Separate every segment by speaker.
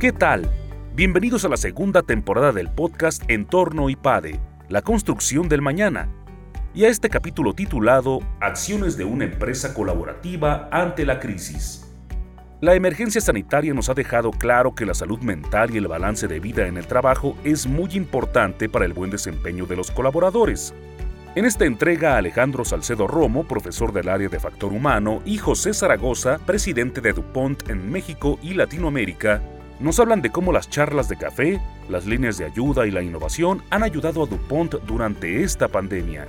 Speaker 1: ¿Qué tal? Bienvenidos a la segunda temporada del podcast Entorno IPADE, la construcción del mañana, y a este capítulo titulado Acciones de una empresa colaborativa ante la crisis. La emergencia sanitaria nos ha dejado claro que la salud mental y el balance de vida en el trabajo es muy importante para el buen desempeño de los colaboradores. En esta entrega, Alejandro Salcedo Romo, profesor del área de factor humano, y José Zaragoza, presidente de DuPont en México y Latinoamérica, nos hablan de cómo las charlas de café, las líneas de ayuda y la innovación han ayudado a DuPont durante esta pandemia.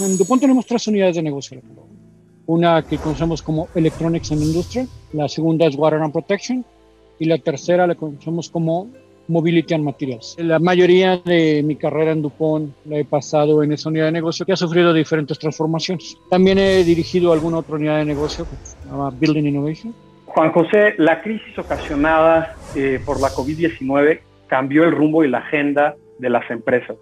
Speaker 2: En DuPont tenemos tres unidades de negocio. Una que conocemos como Electronics and Industry, la segunda es Water and Protection y la tercera la conocemos como Mobility and Materials. La mayoría de mi carrera en DuPont la he pasado en esa unidad de negocio que ha sufrido diferentes transformaciones. También he dirigido alguna otra unidad de negocio que se llama Building Innovation.
Speaker 3: Juan José, la crisis ocasionada eh, por la COVID-19 cambió el rumbo y la agenda de las empresas.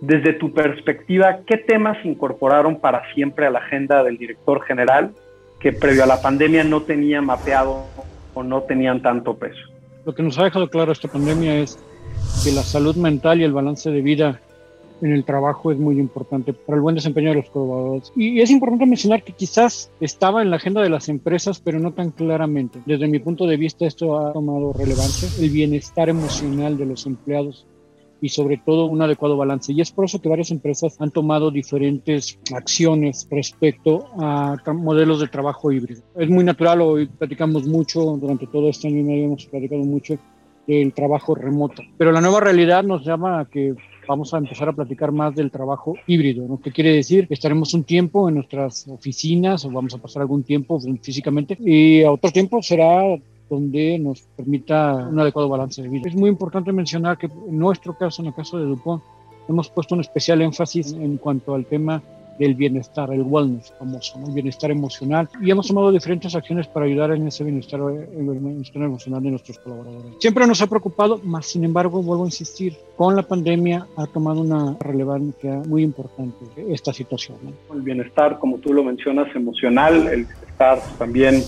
Speaker 3: Desde tu perspectiva, ¿qué temas incorporaron para siempre a la agenda del director general que previo a la pandemia no tenía mapeado o no tenían tanto peso?
Speaker 2: Lo que nos ha dejado claro esta pandemia es que la salud mental y el balance de vida en el trabajo es muy importante para el buen desempeño de los colaboradores. Y es importante mencionar que quizás estaba en la agenda de las empresas, pero no tan claramente. Desde mi punto de vista, esto ha tomado relevancia. El bienestar emocional de los empleados y sobre todo un adecuado balance. Y es por eso que varias empresas han tomado diferentes acciones respecto a modelos de trabajo híbrido. Es muy natural, hoy platicamos mucho, durante todo este año y medio hemos platicado mucho del trabajo remoto, pero la nueva realidad nos llama a que vamos a empezar a platicar más del trabajo híbrido, ¿no? que quiere decir que estaremos un tiempo en nuestras oficinas o vamos a pasar algún tiempo físicamente y a otro tiempo será donde nos permita un adecuado balance de vida. Es muy importante mencionar que en nuestro caso, en el caso de Dupont, hemos puesto un especial énfasis en cuanto al tema del bienestar, el wellness famoso, el bienestar emocional. Y hemos tomado diferentes acciones para ayudar en ese bienestar, bienestar, emocional de nuestros colaboradores. Siempre nos ha preocupado, más sin embargo, vuelvo a insistir, con la pandemia ha tomado una relevancia muy importante esta situación.
Speaker 3: El bienestar, como tú lo mencionas, emocional, el bienestar también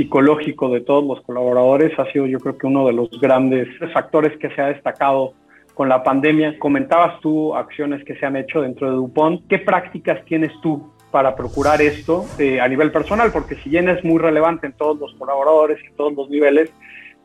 Speaker 3: psicológico de todos los colaboradores ha sido yo creo que uno de los grandes factores que se ha destacado con la pandemia. Comentabas tú acciones que se han hecho dentro de Dupont. ¿Qué prácticas tienes tú para procurar esto eh, a nivel personal? Porque si bien es muy relevante en todos los colaboradores en todos los niveles,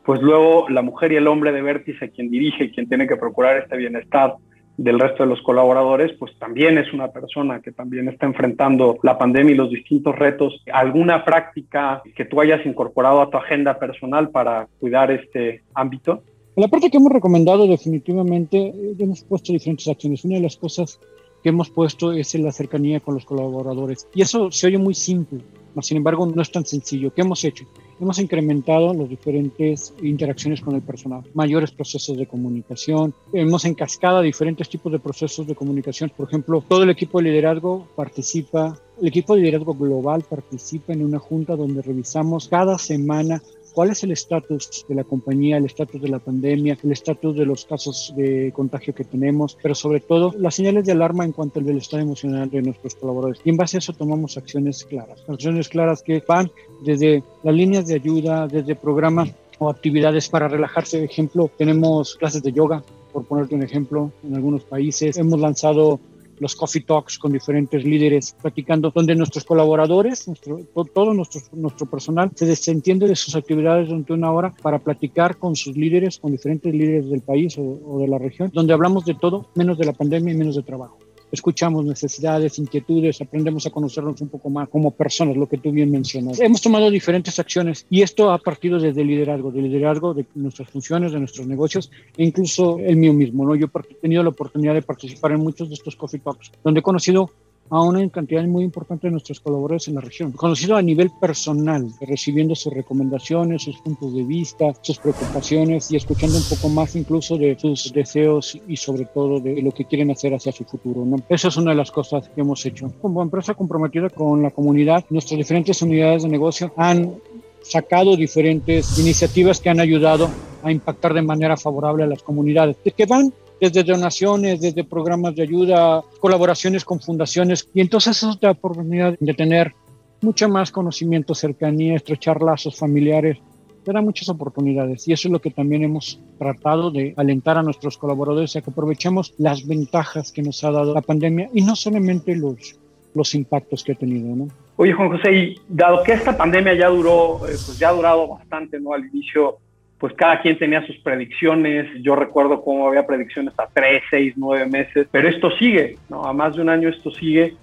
Speaker 3: pues luego la mujer y el hombre de vértice, quien dirige y quien tiene que procurar este bienestar del resto de los colaboradores, pues también es una persona que también está enfrentando la pandemia y los distintos retos. ¿Alguna práctica que tú hayas incorporado a tu agenda personal para cuidar este ámbito?
Speaker 2: La parte que hemos recomendado definitivamente, eh, hemos puesto diferentes acciones. Una de las cosas que hemos puesto es la cercanía con los colaboradores. Y eso se oye muy simple, sin embargo no es tan sencillo. ¿Qué hemos hecho? Hemos incrementado las diferentes interacciones con el personal, mayores procesos de comunicación, hemos encascado diferentes tipos de procesos de comunicación. Por ejemplo, todo el equipo de liderazgo participa, el equipo de liderazgo global participa en una junta donde revisamos cada semana cuál es el estatus de la compañía, el estatus de la pandemia, el estatus de los casos de contagio que tenemos, pero sobre todo las señales de alarma en cuanto al bienestar emocional de nuestros colaboradores. Y en base a eso tomamos acciones claras, acciones claras que van desde las líneas de ayuda, desde programas o actividades para relajarse. Por ejemplo, tenemos clases de yoga, por ponerte un ejemplo, en algunos países. Hemos lanzado los coffee talks con diferentes líderes, platicando, donde nuestros colaboradores, nuestro, todo nuestro, nuestro personal se desentiende de sus actividades durante una hora para platicar con sus líderes, con diferentes líderes del país o, o de la región, donde hablamos de todo, menos de la pandemia y menos de trabajo escuchamos necesidades, inquietudes, aprendemos a conocernos un poco más como personas, lo que tú bien mencionas. Hemos tomado diferentes acciones y esto ha partido desde el liderazgo, del liderazgo de nuestras funciones, de nuestros negocios e incluso el mío mismo. ¿no? Yo he tenido la oportunidad de participar en muchos de estos coffee talks, donde he conocido a una cantidad muy importante de nuestros colaboradores en la región, conocido a nivel personal, recibiendo sus recomendaciones, sus puntos de vista, sus preocupaciones y escuchando un poco más incluso de sus deseos y sobre todo de lo que quieren hacer hacia su futuro. Esa es una de las cosas que hemos hecho. Como empresa comprometida con la comunidad, nuestras diferentes unidades de negocio han sacado diferentes iniciativas que han ayudado a impactar de manera favorable a las comunidades, que van desde donaciones, desde programas de ayuda, colaboraciones con fundaciones, y entonces eso te da oportunidad de tener mucho más conocimiento, cercanía, estrechar lazos familiares, te da muchas oportunidades y eso es lo que también hemos tratado de alentar a nuestros colaboradores a que aprovechemos las ventajas que nos ha dado la pandemia y no solamente los, los impactos que ha tenido, ¿no?
Speaker 3: Oye, Juan José, y dado que esta pandemia ya duró, eh, pues ya ha durado bastante, ¿no? Al inicio, pues cada quien tenía sus predicciones. Yo recuerdo cómo había predicciones a tres, seis, nueve meses, pero esto sigue, ¿no? A más de un año esto sigue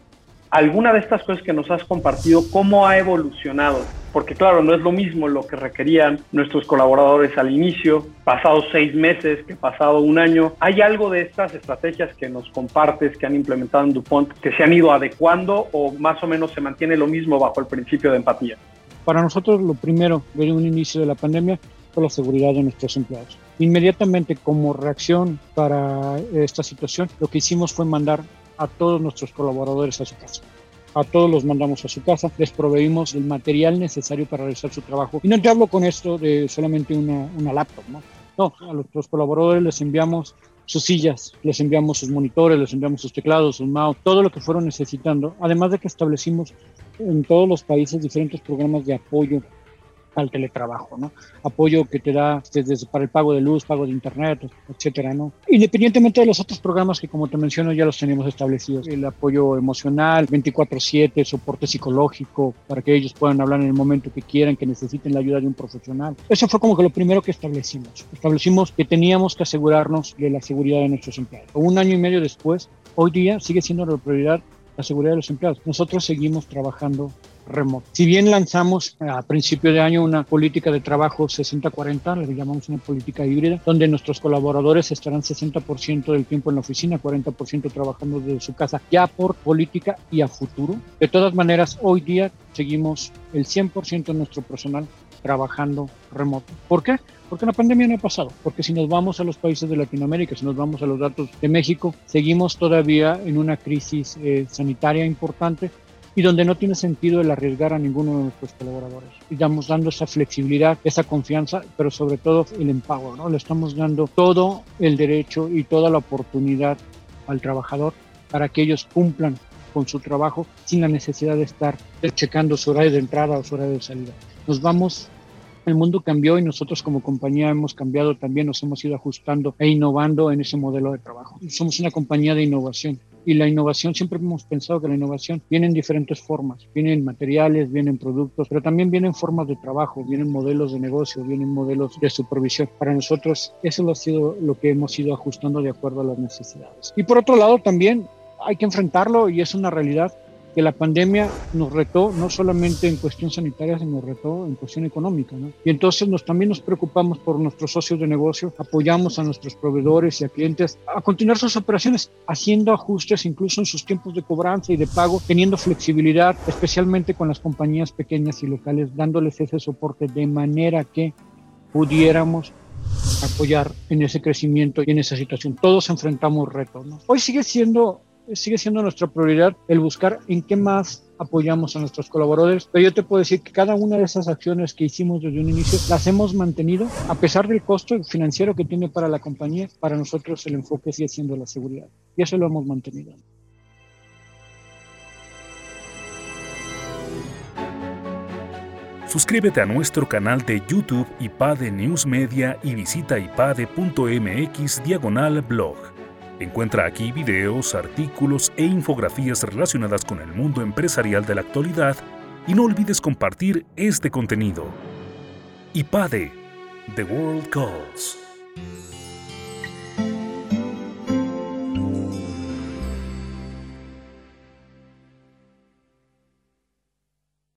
Speaker 3: alguna de estas cosas que nos has compartido, cómo ha evolucionado. Porque claro, no es lo mismo lo que requerían nuestros colaboradores al inicio, pasados seis meses, que pasado un año. ¿Hay algo de estas estrategias que nos compartes, que han implementado en DuPont, que se han ido adecuando o más o menos se mantiene lo mismo bajo el principio de empatía?
Speaker 2: Para nosotros lo primero, desde un inicio de la pandemia, fue la seguridad de nuestros empleados. Inmediatamente como reacción para esta situación, lo que hicimos fue mandar a todos nuestros colaboradores a su casa. A todos los mandamos a su casa, les proveímos el material necesario para realizar su trabajo. Y no te hablo con esto de solamente una, una laptop, ¿no? No, a nuestros colaboradores les enviamos sus sillas, les enviamos sus monitores, les enviamos sus teclados, sus mouse, todo lo que fueron necesitando. Además de que establecimos en todos los países diferentes programas de apoyo al teletrabajo, ¿no? Apoyo que te da desde para el pago de luz, pago de internet, etcétera, ¿no? Independientemente de los otros programas que como te menciono ya los tenemos establecidos, el apoyo emocional, 24/7, soporte psicológico para que ellos puedan hablar en el momento que quieran, que necesiten la ayuda de un profesional. Eso fue como que lo primero que establecimos. Establecimos que teníamos que asegurarnos de la seguridad de nuestros empleados. Un año y medio después, hoy día sigue siendo la prioridad la seguridad de los empleados. Nosotros seguimos trabajando remoto. Si bien lanzamos a principio de año una política de trabajo 60-40, le llamamos una política híbrida, donde nuestros colaboradores estarán 60% del tiempo en la oficina, 40% trabajando desde su casa, ya por política y a futuro. De todas maneras, hoy día seguimos el 100% de nuestro personal trabajando remoto. ¿Por qué? Porque la pandemia no ha pasado. Porque si nos vamos a los países de Latinoamérica, si nos vamos a los datos de México, seguimos todavía en una crisis eh, sanitaria importante y donde no tiene sentido el arriesgar a ninguno de nuestros colaboradores. Y estamos dando esa flexibilidad, esa confianza, pero sobre todo el empower, ¿no? Le estamos dando todo el derecho y toda la oportunidad al trabajador para que ellos cumplan con su trabajo sin la necesidad de estar checando su horario de entrada o su horario de salida. Nos vamos el mundo cambió y nosotros como compañía hemos cambiado también, nos hemos ido ajustando e innovando en ese modelo de trabajo. Somos una compañía de innovación y la innovación, siempre hemos pensado que la innovación viene en diferentes formas, vienen materiales, vienen productos, pero también vienen formas de trabajo, vienen modelos de negocio, vienen modelos de supervisión. Para nosotros eso ha sido lo que hemos ido ajustando de acuerdo a las necesidades. Y por otro lado también hay que enfrentarlo y es una realidad que la pandemia nos retó no solamente en cuestión sanitaria, sino nos retó en cuestión económica. ¿no? Y entonces nos, también nos preocupamos por nuestros socios de negocio, apoyamos a nuestros proveedores y a clientes a continuar sus operaciones, haciendo ajustes incluso en sus tiempos de cobranza y de pago, teniendo flexibilidad, especialmente con las compañías pequeñas y locales, dándoles ese soporte de manera que pudiéramos apoyar en ese crecimiento y en esa situación. Todos enfrentamos retos. ¿no? Hoy sigue siendo sigue siendo nuestra prioridad el buscar en qué más apoyamos a nuestros colaboradores, pero yo te puedo decir que cada una de esas acciones que hicimos desde un inicio las hemos mantenido a pesar del costo financiero que tiene para la compañía, para nosotros el enfoque sigue siendo la seguridad y eso lo hemos mantenido.
Speaker 1: Suscríbete a nuestro canal de YouTube IPADE News Media y visita ipade.mx diagonal blog. Encuentra aquí videos, artículos e infografías relacionadas con el mundo empresarial de la actualidad y no olvides compartir este contenido. IPADE, The World Calls.